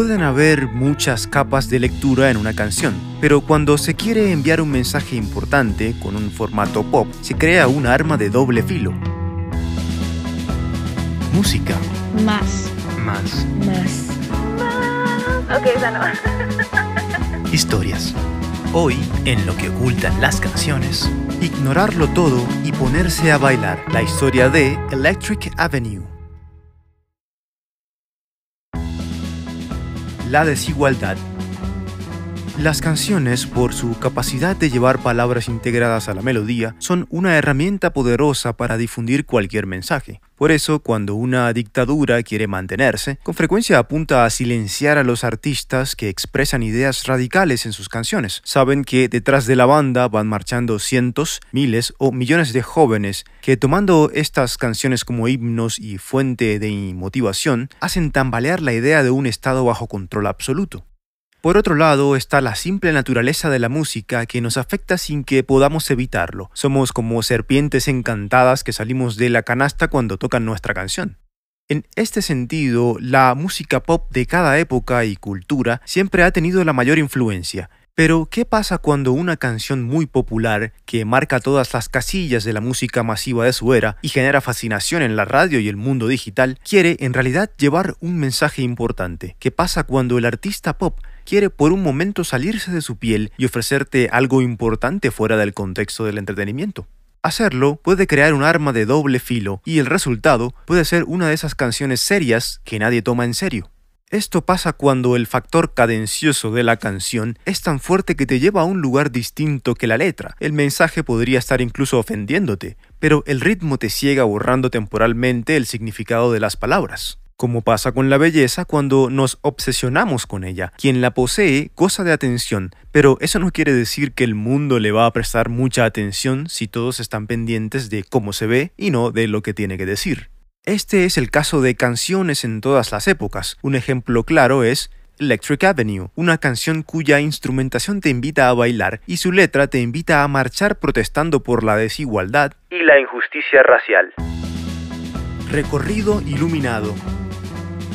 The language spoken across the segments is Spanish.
Pueden haber muchas capas de lectura en una canción, pero cuando se quiere enviar un mensaje importante con un formato pop, se crea un arma de doble filo. Música. Más. Más. Más. Ok, esa no. Historias. Hoy, en lo que ocultan las canciones, ignorarlo todo y ponerse a bailar la historia de Electric Avenue. La desigualdad. Las canciones, por su capacidad de llevar palabras integradas a la melodía, son una herramienta poderosa para difundir cualquier mensaje. Por eso, cuando una dictadura quiere mantenerse, con frecuencia apunta a silenciar a los artistas que expresan ideas radicales en sus canciones. Saben que detrás de la banda van marchando cientos, miles o millones de jóvenes que tomando estas canciones como himnos y fuente de motivación, hacen tambalear la idea de un Estado bajo control absoluto. Por otro lado está la simple naturaleza de la música que nos afecta sin que podamos evitarlo. Somos como serpientes encantadas que salimos de la canasta cuando tocan nuestra canción. En este sentido, la música pop de cada época y cultura siempre ha tenido la mayor influencia. Pero, ¿qué pasa cuando una canción muy popular, que marca todas las casillas de la música masiva de su era y genera fascinación en la radio y el mundo digital, quiere en realidad llevar un mensaje importante? ¿Qué pasa cuando el artista pop quiere por un momento salirse de su piel y ofrecerte algo importante fuera del contexto del entretenimiento. Hacerlo puede crear un arma de doble filo y el resultado puede ser una de esas canciones serias que nadie toma en serio. Esto pasa cuando el factor cadencioso de la canción es tan fuerte que te lleva a un lugar distinto que la letra. El mensaje podría estar incluso ofendiéndote, pero el ritmo te ciega borrando temporalmente el significado de las palabras como pasa con la belleza cuando nos obsesionamos con ella. Quien la posee goza de atención, pero eso no quiere decir que el mundo le va a prestar mucha atención si todos están pendientes de cómo se ve y no de lo que tiene que decir. Este es el caso de canciones en todas las épocas. Un ejemplo claro es Electric Avenue, una canción cuya instrumentación te invita a bailar y su letra te invita a marchar protestando por la desigualdad y la injusticia racial. Recorrido iluminado.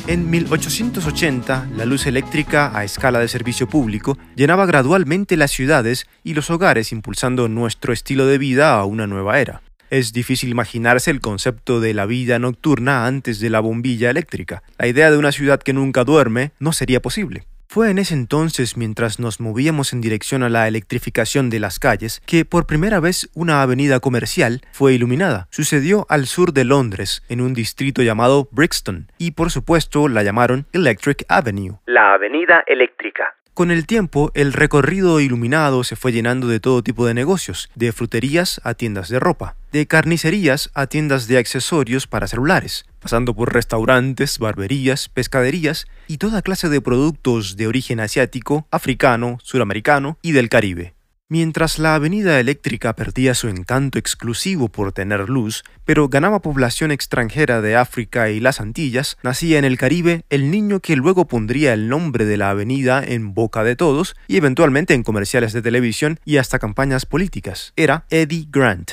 En 1880, la luz eléctrica a escala de servicio público llenaba gradualmente las ciudades y los hogares impulsando nuestro estilo de vida a una nueva era. Es difícil imaginarse el concepto de la vida nocturna antes de la bombilla eléctrica. La idea de una ciudad que nunca duerme no sería posible. Fue en ese entonces, mientras nos movíamos en dirección a la electrificación de las calles, que por primera vez una avenida comercial fue iluminada. Sucedió al sur de Londres, en un distrito llamado Brixton, y por supuesto la llamaron Electric Avenue, la avenida eléctrica. Con el tiempo, el recorrido iluminado se fue llenando de todo tipo de negocios, de fruterías a tiendas de ropa, de carnicerías a tiendas de accesorios para celulares, pasando por restaurantes, barberías, pescaderías y toda clase de productos de origen asiático, africano, suramericano y del Caribe. Mientras la avenida eléctrica perdía su encanto exclusivo por tener luz, pero ganaba población extranjera de África y las Antillas, nacía en el Caribe el niño que luego pondría el nombre de la avenida en boca de todos y eventualmente en comerciales de televisión y hasta campañas políticas. Era Eddie Grant.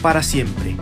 Para siempre.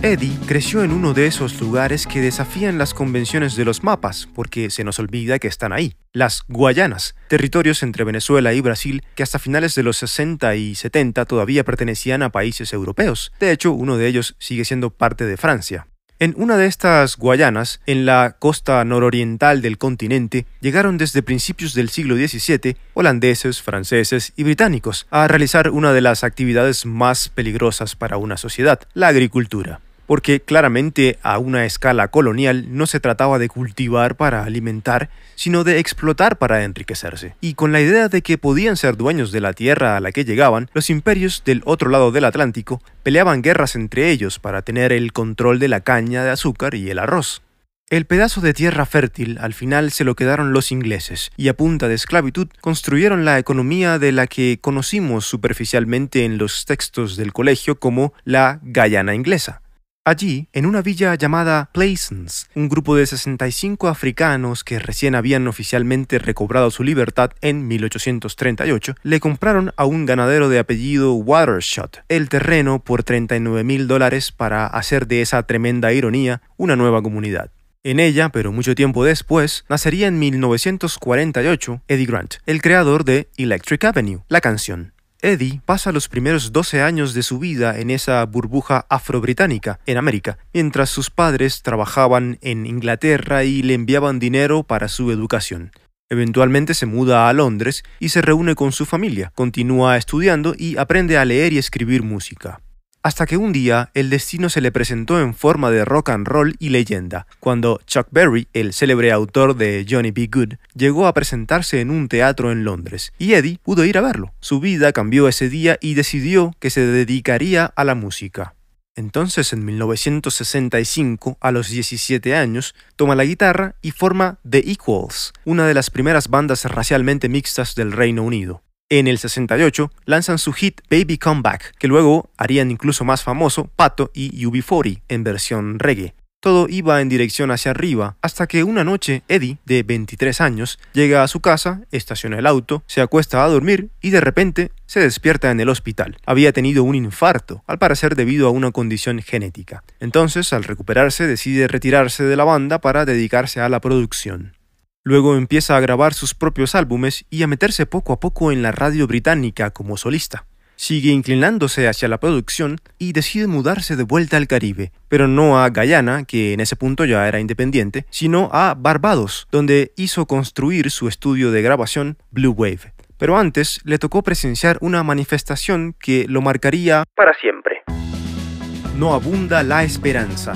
Eddie creció en uno de esos lugares que desafían las convenciones de los mapas, porque se nos olvida que están ahí. Las Guayanas, territorios entre Venezuela y Brasil que hasta finales de los 60 y 70 todavía pertenecían a países europeos. De hecho, uno de ellos sigue siendo parte de Francia. En una de estas Guayanas, en la costa nororiental del continente, llegaron desde principios del siglo XVII holandeses, franceses y británicos a realizar una de las actividades más peligrosas para una sociedad, la agricultura porque claramente a una escala colonial no se trataba de cultivar para alimentar, sino de explotar para enriquecerse. Y con la idea de que podían ser dueños de la tierra a la que llegaban, los imperios del otro lado del Atlántico peleaban guerras entre ellos para tener el control de la caña de azúcar y el arroz. El pedazo de tierra fértil al final se lo quedaron los ingleses y a punta de esclavitud construyeron la economía de la que conocimos superficialmente en los textos del colegio como la Guyana inglesa. Allí, en una villa llamada Plaisance, un grupo de 65 africanos que recién habían oficialmente recobrado su libertad en 1838, le compraron a un ganadero de apellido Watershot el terreno por 39 mil dólares para hacer de esa tremenda ironía una nueva comunidad. En ella, pero mucho tiempo después, nacería en 1948 Eddie Grant, el creador de Electric Avenue, la canción. Eddie pasa los primeros 12 años de su vida en esa burbuja afrobritánica en América, mientras sus padres trabajaban en Inglaterra y le enviaban dinero para su educación. Eventualmente se muda a Londres y se reúne con su familia, continúa estudiando y aprende a leer y escribir música hasta que un día el destino se le presentó en forma de rock and roll y leyenda, cuando Chuck Berry, el célebre autor de Johnny B. Good, llegó a presentarse en un teatro en Londres, y Eddie pudo ir a verlo. Su vida cambió ese día y decidió que se dedicaría a la música. Entonces, en 1965, a los 17 años, toma la guitarra y forma The Equals, una de las primeras bandas racialmente mixtas del Reino Unido. En el 68 lanzan su hit Baby Come Back, que luego harían incluso más famoso Pato y UB40 en versión reggae. Todo iba en dirección hacia arriba, hasta que una noche Eddie, de 23 años, llega a su casa, estaciona el auto, se acuesta a dormir y de repente se despierta en el hospital. Había tenido un infarto, al parecer debido a una condición genética. Entonces, al recuperarse, decide retirarse de la banda para dedicarse a la producción. Luego empieza a grabar sus propios álbumes y a meterse poco a poco en la radio británica como solista. Sigue inclinándose hacia la producción y decide mudarse de vuelta al Caribe, pero no a Guyana, que en ese punto ya era independiente, sino a Barbados, donde hizo construir su estudio de grabación Blue Wave. Pero antes le tocó presenciar una manifestación que lo marcaría para siempre. No abunda la esperanza.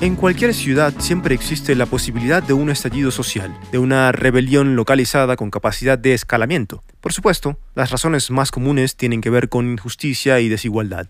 En cualquier ciudad siempre existe la posibilidad de un estallido social, de una rebelión localizada con capacidad de escalamiento. Por supuesto, las razones más comunes tienen que ver con injusticia y desigualdad.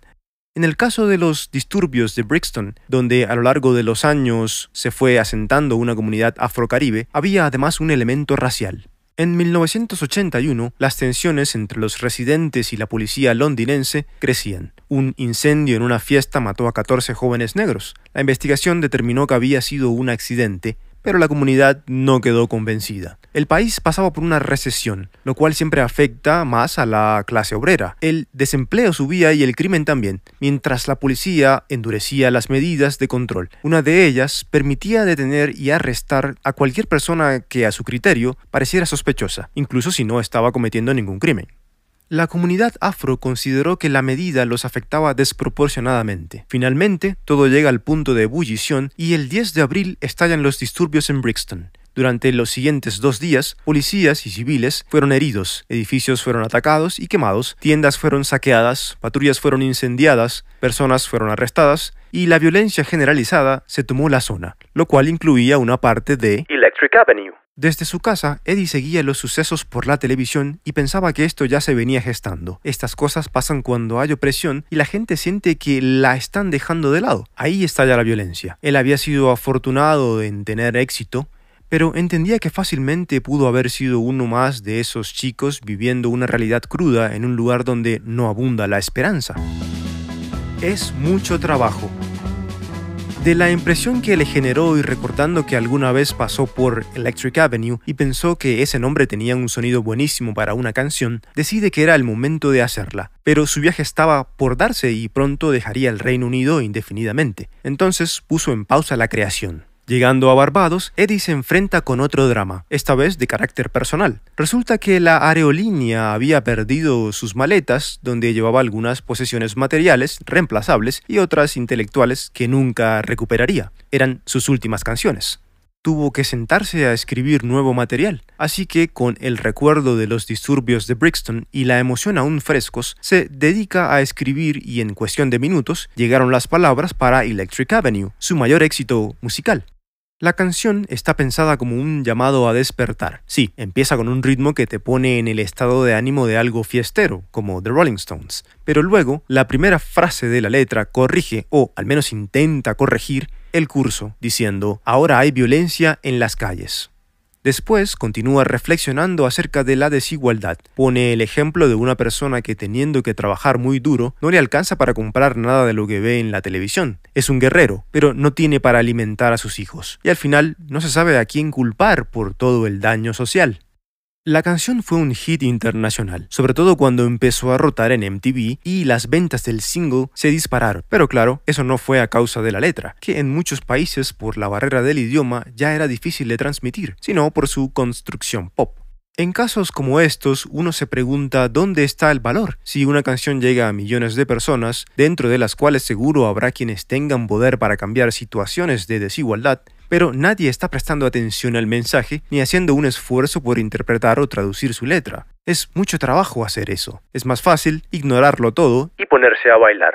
En el caso de los disturbios de Brixton, donde a lo largo de los años se fue asentando una comunidad afrocaribe, había además un elemento racial. En 1981, las tensiones entre los residentes y la policía londinense crecían. Un incendio en una fiesta mató a 14 jóvenes negros. La investigación determinó que había sido un accidente pero la comunidad no quedó convencida. El país pasaba por una recesión, lo cual siempre afecta más a la clase obrera. El desempleo subía y el crimen también, mientras la policía endurecía las medidas de control. Una de ellas permitía detener y arrestar a cualquier persona que a su criterio pareciera sospechosa, incluso si no estaba cometiendo ningún crimen. La comunidad afro consideró que la medida los afectaba desproporcionadamente. Finalmente, todo llega al punto de ebullición y el 10 de abril estallan los disturbios en Brixton. Durante los siguientes dos días, policías y civiles fueron heridos, edificios fueron atacados y quemados, tiendas fueron saqueadas, patrullas fueron incendiadas, personas fueron arrestadas y la violencia generalizada se tomó la zona, lo cual incluía una parte de Electric Avenue. Desde su casa, Eddie seguía los sucesos por la televisión y pensaba que esto ya se venía gestando. Estas cosas pasan cuando hay opresión y la gente siente que la están dejando de lado. Ahí estalla la violencia. Él había sido afortunado en tener éxito, pero entendía que fácilmente pudo haber sido uno más de esos chicos viviendo una realidad cruda en un lugar donde no abunda la esperanza. Es mucho trabajo, de la impresión que le generó y recordando que alguna vez pasó por Electric Avenue y pensó que ese nombre tenía un sonido buenísimo para una canción, decide que era el momento de hacerla. Pero su viaje estaba por darse y pronto dejaría el Reino Unido indefinidamente. Entonces puso en pausa la creación. Llegando a Barbados, Eddie se enfrenta con otro drama, esta vez de carácter personal. Resulta que la aerolínea había perdido sus maletas, donde llevaba algunas posesiones materiales reemplazables y otras intelectuales que nunca recuperaría. Eran sus últimas canciones tuvo que sentarse a escribir nuevo material, así que con el recuerdo de los disturbios de Brixton y la emoción aún frescos, se dedica a escribir y en cuestión de minutos llegaron las palabras para Electric Avenue, su mayor éxito musical. La canción está pensada como un llamado a despertar. Sí, empieza con un ritmo que te pone en el estado de ánimo de algo fiestero, como The Rolling Stones, pero luego la primera frase de la letra corrige, o al menos intenta corregir, el curso, diciendo, ahora hay violencia en las calles. Después continúa reflexionando acerca de la desigualdad. Pone el ejemplo de una persona que teniendo que trabajar muy duro no le alcanza para comprar nada de lo que ve en la televisión. Es un guerrero, pero no tiene para alimentar a sus hijos. Y al final no se sabe a quién culpar por todo el daño social. La canción fue un hit internacional, sobre todo cuando empezó a rotar en MTV y las ventas del single se dispararon. Pero claro, eso no fue a causa de la letra, que en muchos países por la barrera del idioma ya era difícil de transmitir, sino por su construcción pop. En casos como estos, uno se pregunta dónde está el valor. Si una canción llega a millones de personas, dentro de las cuales seguro habrá quienes tengan poder para cambiar situaciones de desigualdad, pero nadie está prestando atención al mensaje ni haciendo un esfuerzo por interpretar o traducir su letra. Es mucho trabajo hacer eso. Es más fácil ignorarlo todo y ponerse a bailar.